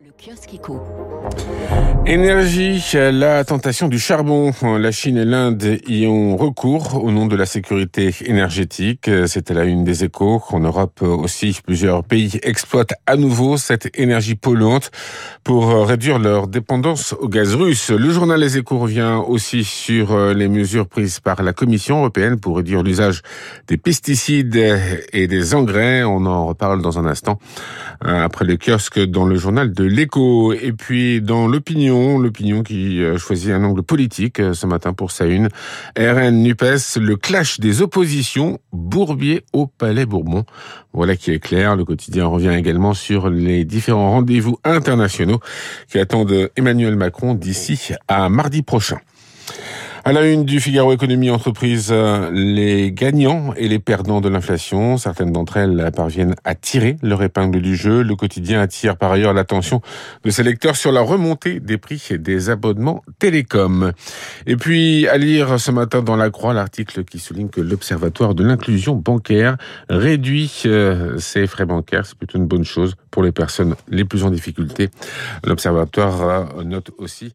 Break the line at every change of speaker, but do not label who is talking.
Le kiosque éco.
Énergie, la tentation du charbon. La Chine et l'Inde y ont recours au nom de la sécurité énergétique. C'était la une des échos. En Europe aussi, plusieurs pays exploitent à nouveau cette énergie polluante pour réduire leur dépendance au gaz russe. Le journal Les échos revient aussi sur les mesures prises par la Commission européenne pour réduire l'usage des pesticides et des engrais. On en reparle dans un instant après le kiosque dans le journal de l'écho. Et puis dans l'opinion, l'opinion qui euh, choisit un angle politique euh, ce matin pour sa une. RN NUPES, le clash des oppositions, Bourbier au Palais Bourbon. Voilà qui est clair. Le quotidien revient également sur les différents rendez-vous internationaux qui attendent Emmanuel Macron d'ici à mardi prochain. À la une du Figaro Économie Entreprise, euh, les gagnants et les perdants de l'inflation. Certaines d'entre elles parviennent à tirer leur épingle du jeu. Le quotidien attire par ailleurs l'attention de ses lecteurs sur la remontée des prix des abonnements télécom. Et puis, à lire ce matin dans la Croix, l'article qui souligne que l'Observatoire de l'inclusion bancaire réduit euh, ses frais bancaires. C'est plutôt une bonne chose pour les personnes les plus en difficulté. L'Observatoire note aussi